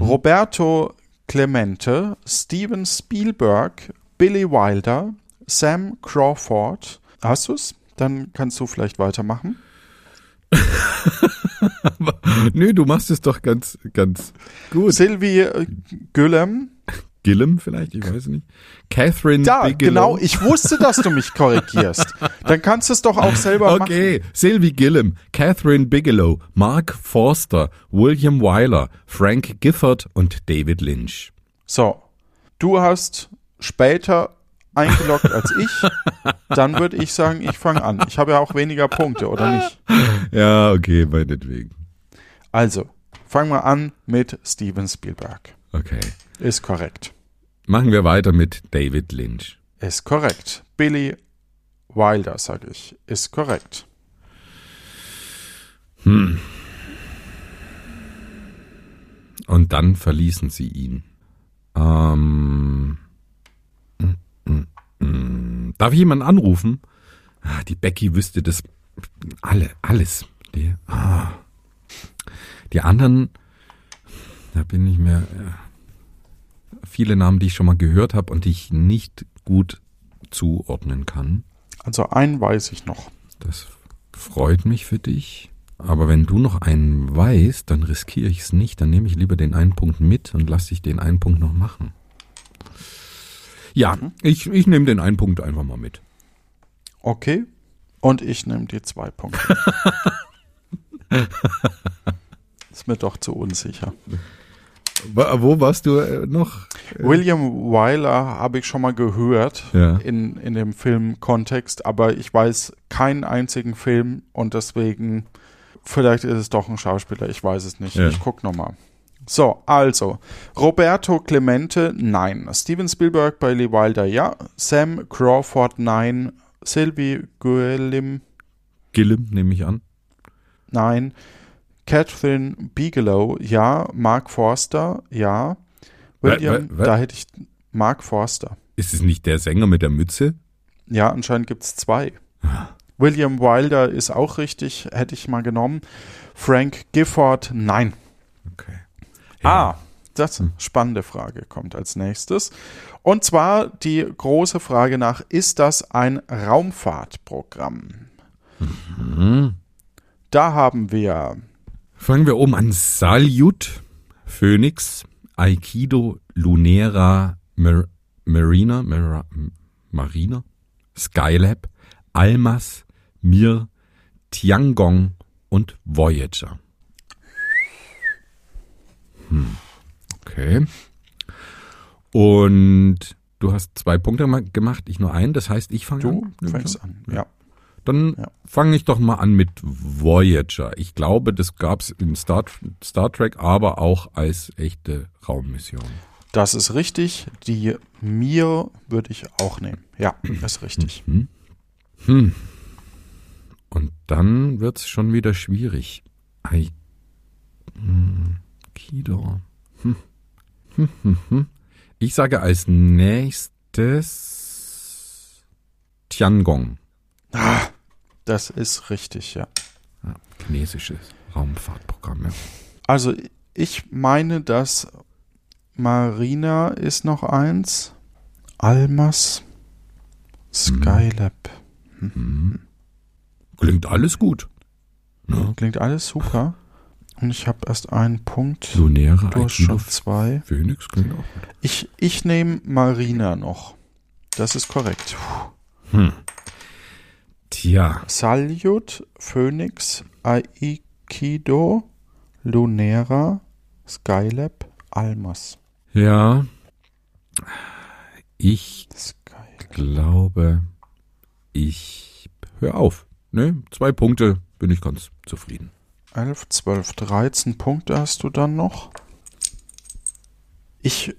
Roberto Clemente, Steven Spielberg, Billy Wilder, Sam Crawford. Hast du's? Dann kannst du vielleicht weitermachen. Nö, du machst es doch ganz, ganz gut. Sylvie Güllem. Gillum vielleicht, ich weiß nicht. Catherine Da, Bigelow. genau. Ich wusste, dass du mich korrigierst. Dann kannst du es doch auch selber machen. Okay, Sylvie Gillum, Catherine Bigelow, Mark Forster, William Wyler, Frank Gifford und David Lynch. So, du hast später eingeloggt als ich. Dann würde ich sagen, ich fange an. Ich habe ja auch weniger Punkte, oder nicht? Ja, okay, meinetwegen. Also, fangen wir an mit Steven Spielberg. Okay. Ist korrekt. Machen wir weiter mit David Lynch. Ist korrekt. Billy Wilder, sage ich. Ist korrekt. Und dann verließen sie ihn. Ähm, mm, mm, mm. Darf ich jemanden anrufen? Ah, die Becky wüsste das alle, alles. Die, ah. die anderen, da bin ich mir äh, viele Namen, die ich schon mal gehört habe und die ich nicht gut zuordnen kann. Also einen weiß ich noch. Das freut mich für dich. Aber wenn du noch einen weißt, dann riskiere ich es nicht. Dann nehme ich lieber den einen Punkt mit und lasse dich den einen Punkt noch machen. Ja, ich, ich nehme den einen Punkt einfach mal mit. Okay. Und ich nehme die zwei Punkte. Ist mir doch zu unsicher. Wo warst du äh, noch? William Wyler habe ich schon mal gehört Ja. in, in dem Filmkontext, aber ich weiß keinen einzigen Film und deswegen, vielleicht ist es doch ein Schauspieler, ich weiß es nicht. Ja. Ich guck nochmal. So, also, Roberto Clemente, nein. Steven Spielberg, Bailey Wilder, ja. Sam Crawford, nein. Sylvie Guillim, Gillum, nehme ich an. nein. Catherine Bigelow, ja. Mark Forster, ja. William, wa- wa- da hätte ich Mark Forster. Ist es nicht der Sänger mit der Mütze? Ja, anscheinend gibt es zwei. William Wilder ist auch richtig, hätte ich mal genommen. Frank Gifford, nein. Okay. Ah, das spannende Frage kommt als nächstes. Und zwar die große Frage nach, ist das ein Raumfahrtprogramm? Mhm. Da haben wir Fangen wir oben an. Salyut, Phoenix, Aikido, Lunera, Mar Marina, Mara Marina, Skylab, Almas, Mir, Tiangong und Voyager. Hm. Okay. Und du hast zwei Punkte ma- gemacht, ich nur einen. Das heißt, ich fange du an. fängst an. Ja. Dann Ja. fange ich doch mal an mit Voyager. Ich glaube, das gab es in Star, Star Trek, aber auch als echte Raummission. Das ist richtig. Die Mir würde ich auch nehmen. Ja, ist richtig. Hm. Hm. Und dann wird's schon wieder schwierig. Ai hm. Kido. Hm. Hm, hm, hm. Ich sage als nächstes Tiangong. Ah, das ist richtig, ja. Ja, chinesisches Raumfahrtprogramm. Ja. Also ich meine, dass Marina ist noch eins, Almas, Skylab. Klingt alles gut. Ne? Klingt alles super. Und ich habe erst einen Punkt. Du hast Aikido, schon zwei. Phoenix klingt auch gut. Ich, ich nehme Marina noch. Das ist korrekt. Hm. Tja, Salyut, Phoenix, Aikido, Lunera, Skylab, Almas. ja. Ich Skylab. glaube, ich höre auf. Ne, zwei Punkte bin ich ganz zufrieden. 11, 12, 13 Punkte hast du dann noch. Ich,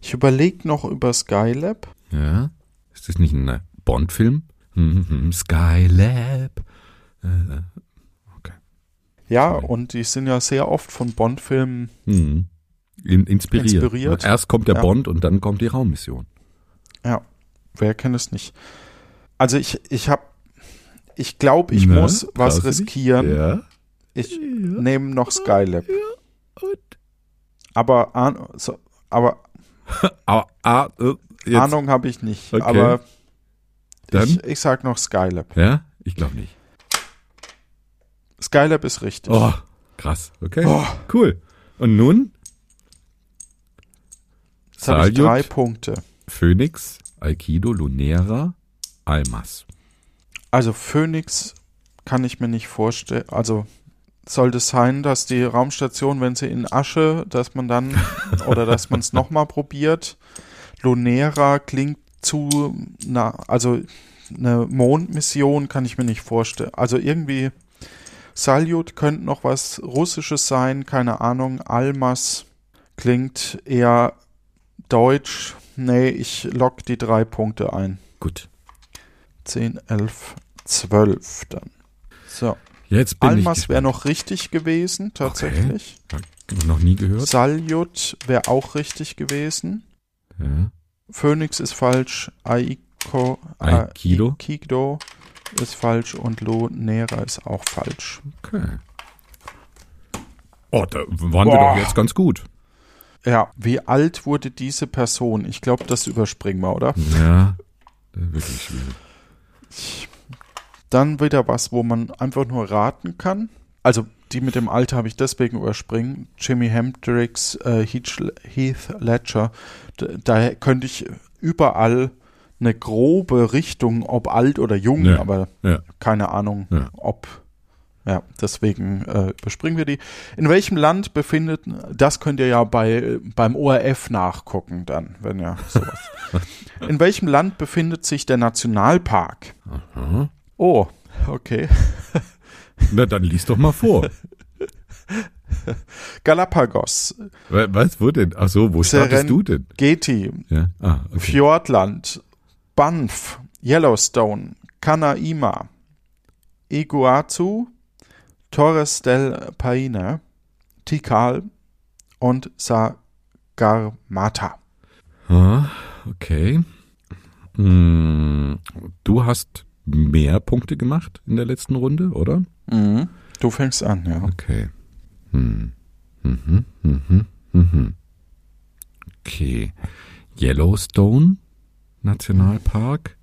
ich überlege noch über Skylab. Ja. Ist das nicht ein Bond-Film? Hm, hm, Skylab. Äh, Ja, Sorry. und die sind ja sehr oft von Bond-Filmen. hm. In, inspiriert. Inspiriert. Erst kommt der Ja. Bond und dann kommt die Raummission. Ja, wer kennt es nicht? Also ich, ich habe, ich glaube, ich Ne? muss was riskieren. Ja. Ich Ja. nehme noch Skylab. Aber, so, aber Ah, ah, äh. Ahnung habe ich nicht. Okay. Aber Dann? ich, ich sag noch Skylab. Ja? Ich glaube nicht. Skylab ist richtig. Oh, krass. Okay. Oh. Cool. Und nun? Jetzt habe ich drei Punkte. Phoenix, Aikido, Lunera, Almas. Also Phoenix kann ich mir nicht vorstellen. Also sollte es sein, dass die Raumstation, wenn sie in Asche, dass man dann oder dass man es nochmal probiert. Lunera klingt zu, na, also eine Mondmission kann ich mir nicht vorstellen. Also irgendwie Salyut könnte noch was Russisches sein, keine Ahnung. Almas klingt eher deutsch. Nee, ich lock die drei Punkte ein. Gut. 10, 11, 12 dann. So. Jetzt bin Almas wäre noch richtig gewesen, tatsächlich. noch nie gehört. Salyut wäre auch richtig gewesen. Ja. Phoenix ist falsch. Aiko, Aikido. Aikido ist falsch und Lunera ist auch falsch. Okay. Oh, da waren wir Boah. doch jetzt ganz gut. Ja, wie alt wurde diese Person? Ich glaube, das überspringen wir, oder? Ja, wirklich schwierig. Dann wieder was, wo man einfach nur raten kann. Also die mit dem Alter habe ich deswegen überspringen. Jimi Hendrix, äh, Heath, Ledger. Da könnte ich überall eine grobe Richtung, ob alt oder jung, Ja, aber ja. keine Ahnung, Ja. ob Ja, deswegen äh, überspringen wir die. In welchem Land befindet, das könnt ihr ja bei, beim ORF nachgucken dann, wenn ja sowas. In welchem Land befindet sich der Nationalpark? Aha. Oh, okay. Na, dann lies doch mal vor. Galapagos, Wa- Was, wo denn? Ach so, wo startest du denn? Serengeti, Ja, ah, okay. Fjordland, Banff, Yellowstone, Canaima, Iguazu, Torres del Paine, Tikal und Sagarmatha. Ah, okay. Hm, du hast mehr Punkte gemacht in der letzten Runde, oder? Mhm. Du fängst an, ja. Okay. Hm. Mhm, mhm, mhm. Okay. Yellowstone Nationalpark.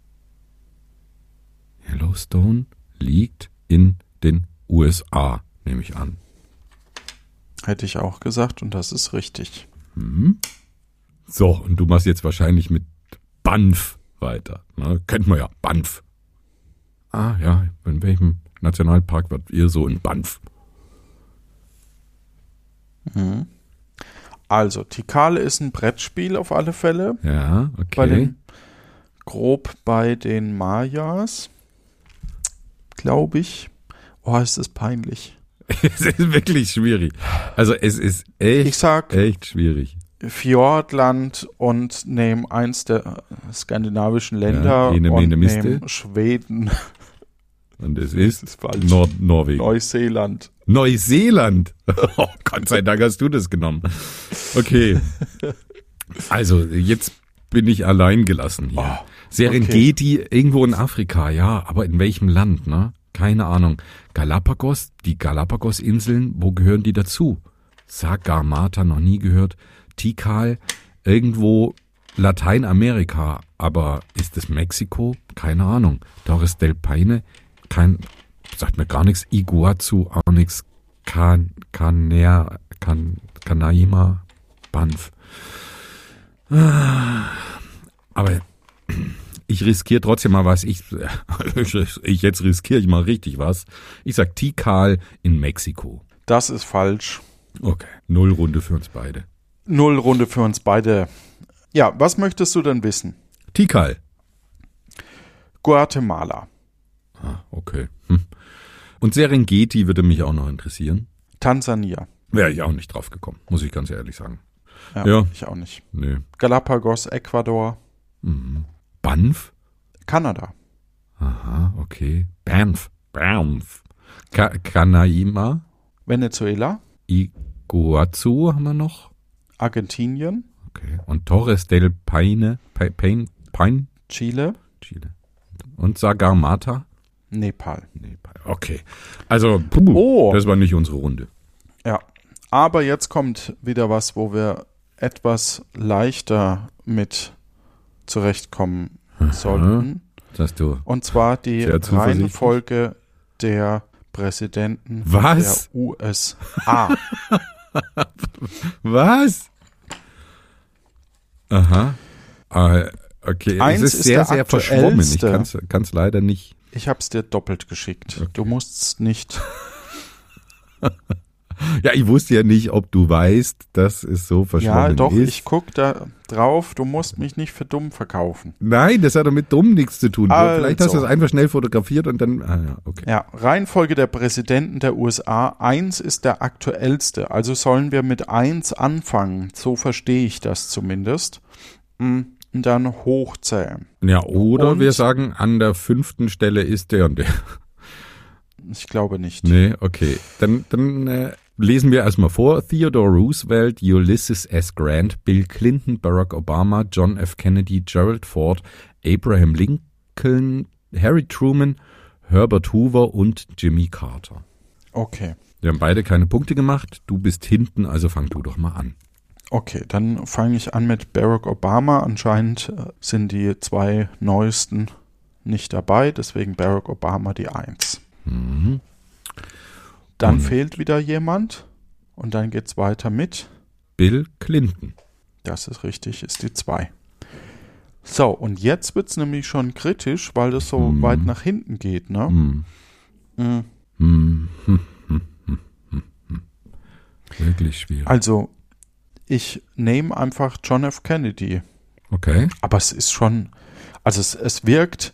Yellowstone liegt in den USA, nehme ich an. Hätte ich auch gesagt und das ist richtig. Mhm. So, und du machst jetzt wahrscheinlich mit Banff weiter. Ne? Kennt man ja, Banff. Ah ja, in welchem Nationalpark wart ihr so in Banff? Mhm. Also, Tikal ist ein Brettspiel auf alle Fälle. Ja, Bei okay. den, grob bei den Mayas, glaube ich. Oh, ist das peinlich. es ist wirklich schwierig. Also es ist echt, Ich sag echt schwierig. Fjordland und nehme eins der skandinavischen Länder Ja, ene, und nehme Schweden, Und es ist, ist. Nord Norwegen. Neuseeland. Neuseeland. Oh, Gott sei Dank hast du das genommen. Okay. Also, jetzt bin ich allein gelassen hier. Oh, Serengeti irgendwo in Afrika, ja, aber in welchem Land, ne? Keine Ahnung. Galapagos, die Galapagos-Inseln, wo gehören die dazu? Sagarmatha noch nie gehört. Tikal, irgendwo Lateinamerika, aber ist es Mexiko? Keine Ahnung. Torres del Paine, kein, sagt mir gar nichts. Iguazu, auch nichts. Can, Caner, Can, Canaima, Banff. Ah, Aber ich riskiere trotzdem mal was. Ich, ich jetzt riskiere ich mal richtig was. Ich sag Tikal in Mexiko. Das ist falsch. Okay. Null Runde für uns beide. Null Runde für uns beide. Ja, was möchtest du denn wissen? Tikal. Guatemala, Ah, okay. Hm. Und Serengeti würde mich auch noch interessieren. Tansania. Wäre ich auch nicht drauf gekommen, muss ich ganz ehrlich sagen. Ja, Ja. ich auch nicht. Nee. Galapagos, Ecuador, Mhm. Banff? Kanada. Aha, okay. Banff. Banff. Ka Canaima. Venezuela, Iguazu haben wir noch. Argentinien, Okay. Und Torres del Paine. Pa Paine. Paine. Chile, Chile. Und Sagarmatha. Nepal. Nepal. Okay. Also, puh, Oh. das war nicht unsere Runde. Ja, aber jetzt kommt wieder was, wo wir etwas leichter mit zurechtkommen sollten. Das hast du. Und zwar die. Reihenfolge der Präsidenten Was? der USA. Was? Aha. Äh, okay, Eins es ist ist sehr, sehr verschwommen. Ich kann es leider nicht. Ich habe es dir doppelt geschickt. Du musst es nicht. Ja, ich wusste ja nicht, ob du weißt, dass es so verschwommen Ja, doch, ist. ich guck da drauf. Du musst mich nicht für dumm verkaufen. Nein, das hat doch mit dumm nichts zu tun. Also. Vielleicht hast du es einfach schnell fotografiert und dann. Ah ja, okay. Ja, Reihenfolge der Präsidenten der USA. Eins ist der aktuellste. Also sollen wir mit eins anfangen. So verstehe ich das zumindest. Mm, Dann hochzählen. Ja, oder Und- wir sagen, an der fünften Stelle ist der und der. Ich glaube nicht. Nee, okay. Dann, dann äh, lesen wir erstmal vor. Theodore Roosevelt, Ulysses S. Grant, Bill Clinton, Barack Obama, John F. Kennedy, Gerald Ford, Abraham Lincoln, Harry Truman, Herbert Hoover und Jimmy Carter. Okay. Wir haben beide keine Punkte gemacht. Du bist hinten, also fang du doch mal an. Okay, dann fange ich an mit Barack Obama. Anscheinend äh, sind die zwei neuesten nicht dabei, deswegen Barack Obama die Eins. Mhm. Dann Und- fehlt wieder jemand und dann geht's weiter mit. Bill Clinton. Das ist richtig, ist die zwei. So, und jetzt wird's nämlich schon kritisch, weil das so Mhm. weit nach hinten geht, ne? Hm. Mhm. Hm, hm, hm, hm, hm, hm. Wirklich schwierig. Also, ich nehme einfach John F. Kennedy. Okay. Aber es ist schon, also es, es wirkt,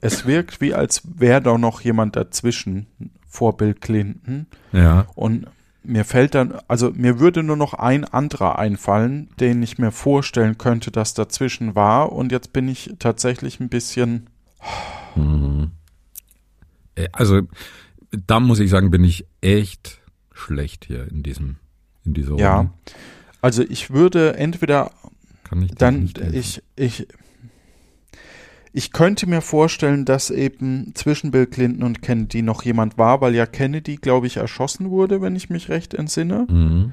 es wirkt wie als wäre da noch jemand dazwischen vor Bill Clinton. Ja. Und mir fällt dann, also mir würde nur noch ein anderer einfallen, den ich mir vorstellen könnte, dass dazwischen war. Und jetzt bin ich tatsächlich ein bisschen, Mhm. Äh, Also, da muss ich sagen, bin ich echt schlecht hier in diesem, in dieser Runde. ja. Also ich würde entweder Kann ich dann, ich, ich, ich könnte mir vorstellen, dass eben zwischen Bill Clinton und Kennedy noch jemand war, weil ja Kennedy, glaube ich, erschossen wurde, wenn ich mich recht entsinne. Mhm.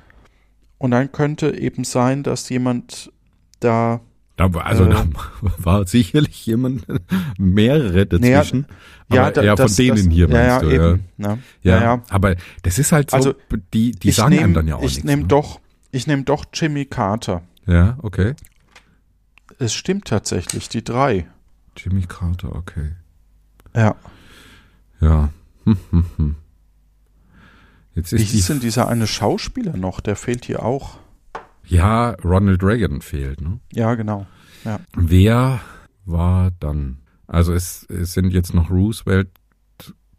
Und dann könnte eben sein, dass jemand da Da, war- also Äh. da war sicherlich jemand, mehrere dazwischen. aber da- ja, von denen das, hier ja, meinst ja, du, ja. eben, ne? Ja, ja, ja. aber das ist halt so, Also, die, die ich sagen einem nehm- dann ja auch Ich nichts. nehme ne? doch, ich nehme doch Jimmy Carter. Ja, okay. Es stimmt tatsächlich, die drei. Jimmy Carter, okay. Ja. Ja. Hm, hm, hm. Jetzt Wie ist hieß die, denn dieser eine Schauspieler noch? Der fehlt hier auch. ja, Ronald Reagan fehlt, ne? Ja, genau. Wer war dann? Also es, es sind jetzt noch Roosevelt,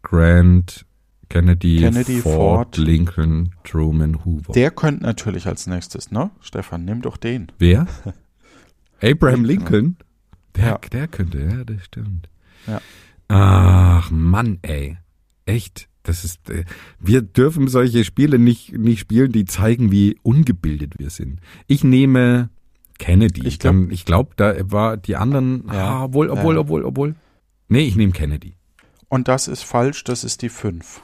Grant, Kennedy, Kennedy, Ford, Ford. Lincoln, Truman, Hoover. Der könnte natürlich als nächstes, ne? Stefan, nimm doch den. Wer? Abraham Lincoln? Der, Ja. der könnte, ja, das stimmt. Ja. Ach, Mann, ey. Echt. Das ist, äh, wir dürfen solche Spiele nicht, nicht spielen, die zeigen, wie ungebildet wir sind. Ich nehme Kennedy. Ich glaub- glaube, da war die anderen, Ja. ah, obwohl, obwohl, Ja. obwohl, obwohl. Nee, ich nehme Kennedy. Und das ist falsch, das ist die fünf.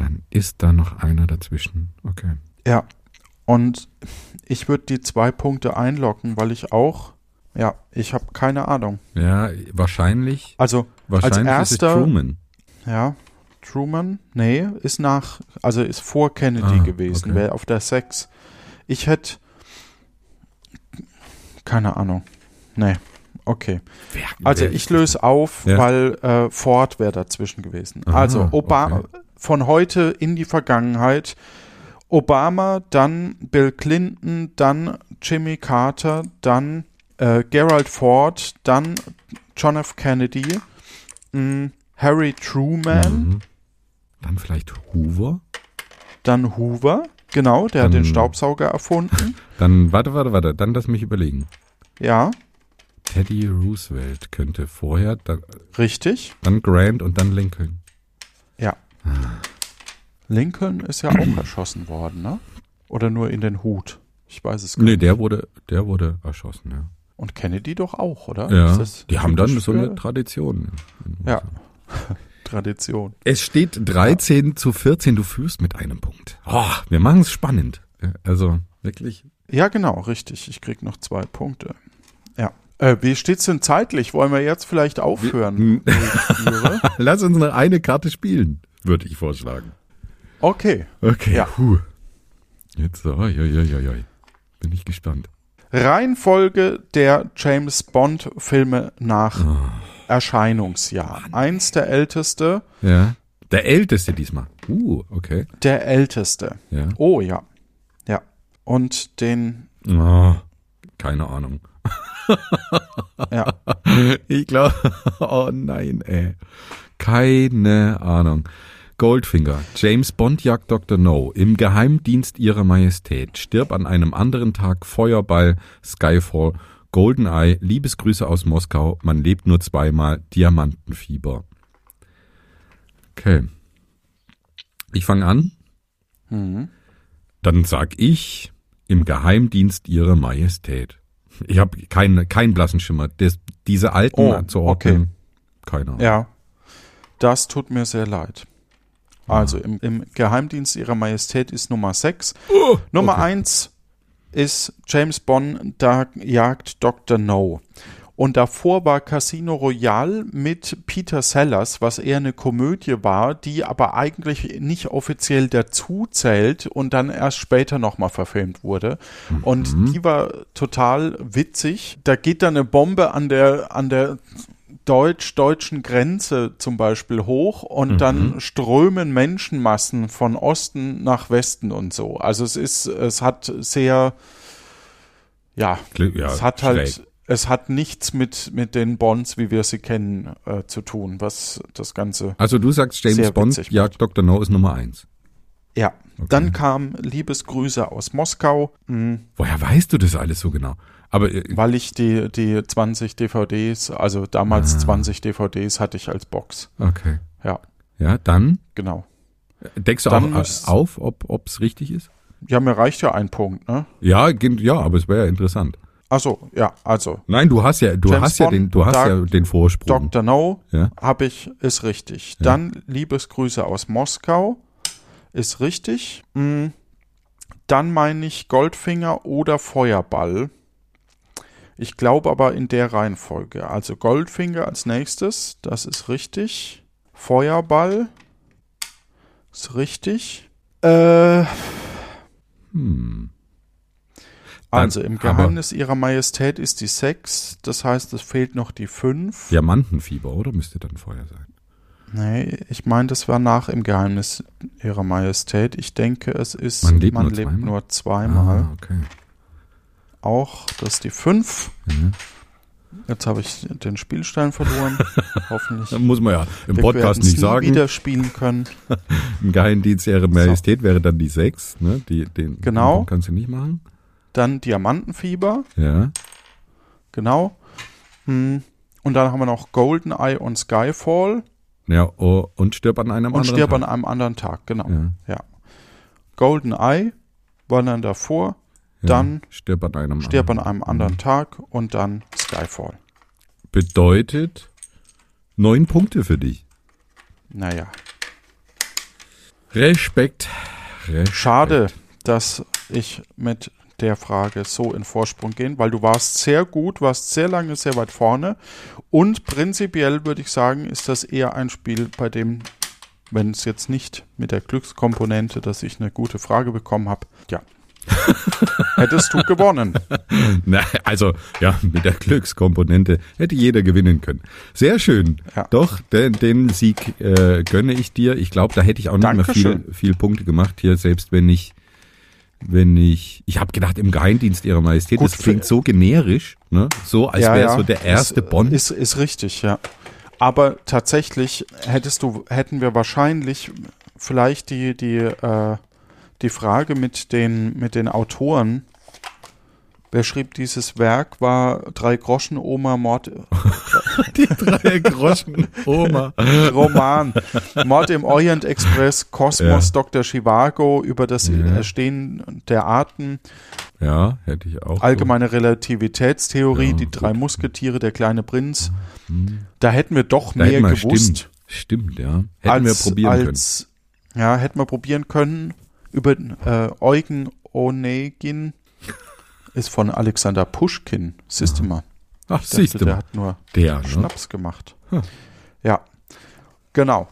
Dann ist da noch einer dazwischen. Okay. Ja. Und ich würde die zwei Punkte einloggen, weil ich auch, ja, ich habe keine Ahnung. Ja, wahrscheinlich, Also, wahrscheinlich als erster, Truman. ja, Truman, nee, ist nach, also ist vor Kennedy Ah, gewesen, okay. wäre auf der sechs. Ich hätte, keine Ahnung. Nee, okay. Wer, Also wer ich löse auf, Ja. weil äh, Ford wäre dazwischen gewesen. Aha, also Obama okay. Von heute in die Vergangenheit. Obama, dann Bill Clinton, dann Jimmy Carter, dann äh, Gerald Ford, dann John F. Kennedy, mh, Harry Truman, Mhm. Dann vielleicht Hoover? dann Hoover, genau, der hat Dann- den Staubsauger erfunden. Dann, warte, warte, warte, dann lass mich überlegen. ja, Teddy Roosevelt könnte vorher, dann, richtig. dann Grant und dann Lincoln. Ja. Lincoln ist ja auch erschossen worden, ne? Oder nur in den Hut? Ich weiß es gar Nee, nicht. der wurde, der wurde erschossen, ja. Und Kennedy doch auch, oder? Ja, die haben dann so eine Tradition. Ja. Tradition. Es steht 13 zu 14, du führst mit einem Punkt. Oh, wir machen es spannend. Ja, Also wirklich. Ja, genau, richtig. Ich krieg noch zwei Punkte. Ja. Äh, wie steht's denn zeitlich? Wollen wir jetzt vielleicht aufhören? Lass uns noch eine Karte spielen, würde ich vorschlagen. Okay. Okay, Ja. puh. Jetzt, so, oi, oi, oi, oi. bin ich gespannt. Reihenfolge der James Bond Filme nach Oh. Erscheinungsjahr. Eins der älteste, Ja. Der älteste diesmal. Uh, okay. der älteste. Ja. Oh ja. Ja. Und den, Oh, keine Ahnung. ja. Ich glaube, oh nein, ey. Keine Ahnung. Goldfinger, James Bond jagt Dr. No. Im Geheimdienst ihrer Majestät. Stirb an einem anderen Tag. Feuerball, Skyfall, Goldeneye, Liebesgrüße aus Moskau. Man lebt nur zweimal. Diamantenfieber. Okay. Ich fange an. Mhm. Dann sag ich im Geheimdienst ihrer Majestät. Ich habe keinen keinen blassen Schimmer. Das, diese alten Oh, zu ordnen, keiner. Ja, das tut mir sehr leid. Also im, im Geheimdienst ihrer Majestät ist Nummer 6. Nummer okay. 1 ist James Bond, da jagt Dr. No. Und davor war Casino Royale mit Peter Sellers, was eher eine Komödie war, die aber eigentlich nicht offiziell dazu zählt und dann erst später nochmal verfilmt wurde. Und die war total witzig. Da geht dann eine Bombe an der, an der deutsch-deutschen Grenze zum Beispiel hoch und Mhm. dann strömen Menschenmassen von Osten nach Westen und so. Also es ist, es hat sehr, ja, Glück- ja, es hat halt, schräg. es hat nichts mit, mit den Bonds, wie wir sie kennen, äh, zu tun, was das Ganze, Also du sagst, James Bond, Jagd Dr. No ist Nummer eins. ja. Dann kam Liebesgrüße aus Moskau, mh, Woher weißt du das alles so genau? Aber äh, weil ich die, die 20 DVDs, also damals Ah. 20 DVDs hatte ich als Box. okay. Ja, Ja, dann genau. deckst du Dann auch äh, auf, ob es richtig ist? Ja, mir reicht ja ein Punkt, ne? Ja, ja, aber es wäre ja interessant. Achso, ja, also Nein, du hast ja, du James hast ja Bond, den, du hast Dark- ja den Vorsprung. Dr. No Ja. habe ich, ist richtig. Ja. Dann Liebesgrüße aus Moskau ist richtig. Mm, Dann meine ich Goldfinger oder Feuerball. Ich glaube aber in der Reihenfolge. Also Goldfinger als nächstes, das ist richtig. Feuerball ist richtig. Äh, Hm. also im Geheimnis ihrer Majestät ist die 6, das heißt, es fehlt noch die 5. Diamantenfieber, oder? Müsste dann vorher sein. Nee, ich meine, das war nach im Geheimnis ihrer Majestät. Ich denke, es ist, Man lebt nur lebt zweimal? nur zweimal. Ah, okay. Auch, das ist die 5. Mhm. Jetzt habe ich den Spielstein verloren. Hoffentlich. Dann muss man ja im Wir Podcast nicht sagen. wieder spielen können. Im Geheimdienst Ihre Majestät wäre dann die 6, ne? Die, den, Genau. den kannst du nicht machen. Dann Diamantenfieber, Ja. genau. Hm. Und dann haben wir noch Goldeneye und Skyfall Ja, oh, und stirb an einem und anderen Stirb Tag. an einem anderen Tag, genau. Ja. Ja. Goldeneye war dann davor, Dann stirb an einem Stirb an anderen. einem anderen Tag und dann Skyfall. Bedeutet neun Punkte für dich. Naja, Respekt. Respekt. schade, dass ich mit der Frage so in Vorsprung gehen, weil du warst sehr gut, warst sehr lange sehr weit vorne und prinzipiell würde ich sagen, ist das eher ein Spiel, bei dem, wenn es jetzt nicht mit der Glückskomponente, dass ich eine gute Frage bekommen habe, ja, hättest du gewonnen. Na, also, ja, mit der Glückskomponente hätte jeder gewinnen können. Sehr schön. Ja. Doch, den, den Sieg äh, gönne ich dir. Ich glaube, da hätte ich auch nicht mehr viel, Dankeschön. viel Punkte gemacht hier, selbst wenn ich, wenn ich, ich habe gedacht, im Geheimdienst ihrer Majestät, Gut, das klingt so generisch, ne? So, als Ja, wäre ja. so der erste ist, Bond. Ist, ist richtig, ja. Aber tatsächlich hättest du, hätten wir wahrscheinlich vielleicht die, die, äh, die Frage mit den, mit den Autoren. Wer schrieb dieses Werk? War Drei Groschen Oma Mord die drei Groschen Oma. Roman Mord im Orient Express Kosmos Dr. Chivago über das Ja. Erstehen der Arten Ja, hätte ich auch. allgemeine Relativitätstheorie Ja, die gut. drei Musketiere der kleine Prinz Hm. da hätten wir doch Da mehr gewusst stimmt, stimmt, ja. Hätten wir probieren als, Ja, hätten wir probieren können. Über äh, Eugen Onegin ist von Alexander Puschkin. Siehst du mal. Ach, dachte, siehst du der mal. hat nur Der, ne? Schnaps gemacht. Hm. Ja, genau.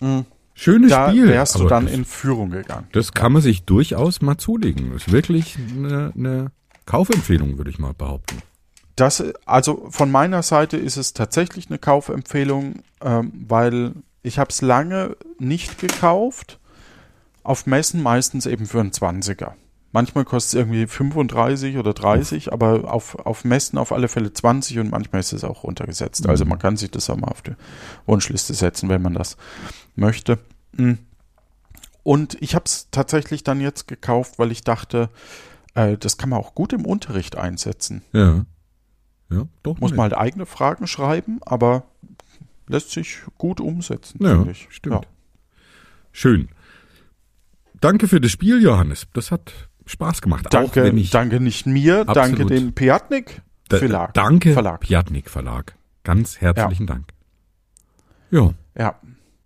Mhm. Schönes Da Spiel. wärst du dann das, in Führung gegangen. das kann man sich durchaus mal zulegen. Das ist wirklich eine, eine Kaufempfehlung, würde ich mal behaupten. Das, also von meiner Seite ist es tatsächlich eine Kaufempfehlung, ähm, weil ich habe es lange nicht gekauft. Auf Messen meistens eben für einen 20er. Manchmal kostet es irgendwie 35 oder 30, aber auf, auf Messen auf alle Fälle 20 und manchmal ist es auch runtergesetzt. Also Mhm. man kann sich das auch mal auf die Wunschliste setzen, wenn man das möchte. Mm. Und ich habe es tatsächlich dann jetzt gekauft, weil ich dachte, äh, das kann man auch gut im Unterricht einsetzen. Ja. Ja, doch. Muss nett. man halt eigene Fragen schreiben, aber lässt sich gut umsetzen, Ja, finde ich. stimmt. Ja. Schön. Danke für das Spiel, Johannes. Das hat Spaß gemacht. Danke, danke nicht mir, danke dem Piatnik Da- Verlag. Danke, Verlag. Piatnik Verlag. Ganz herzlichen Dank. Ja. Ja.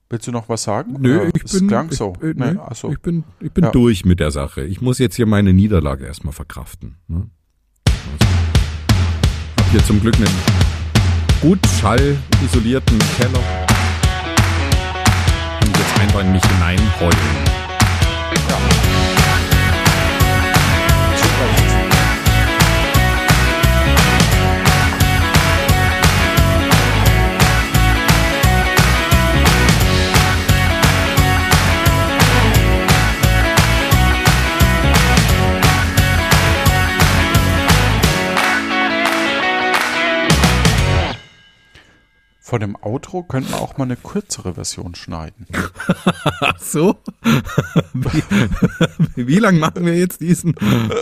Willst du noch was sagen? Nö, ich bin, ich, so. äh, nee, nee, also, ich bin, ich bin Ja. durch mit der Sache. Ich muss jetzt hier meine Niederlage erstmal verkraften. Ne? Also, hab hier zum Glück einen gut schallisolierten Keller. Ich jetzt einfach nicht hineinheulen. Ja. Von dem Outro könnten wir auch mal eine kürzere Version schneiden. Ach so? Wie, wie lang machen wir jetzt diesen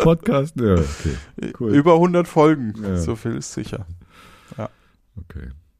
Podcast? Ja, okay. Cool. Über 100 Folgen, Ja. so viel ist sicher. Okay.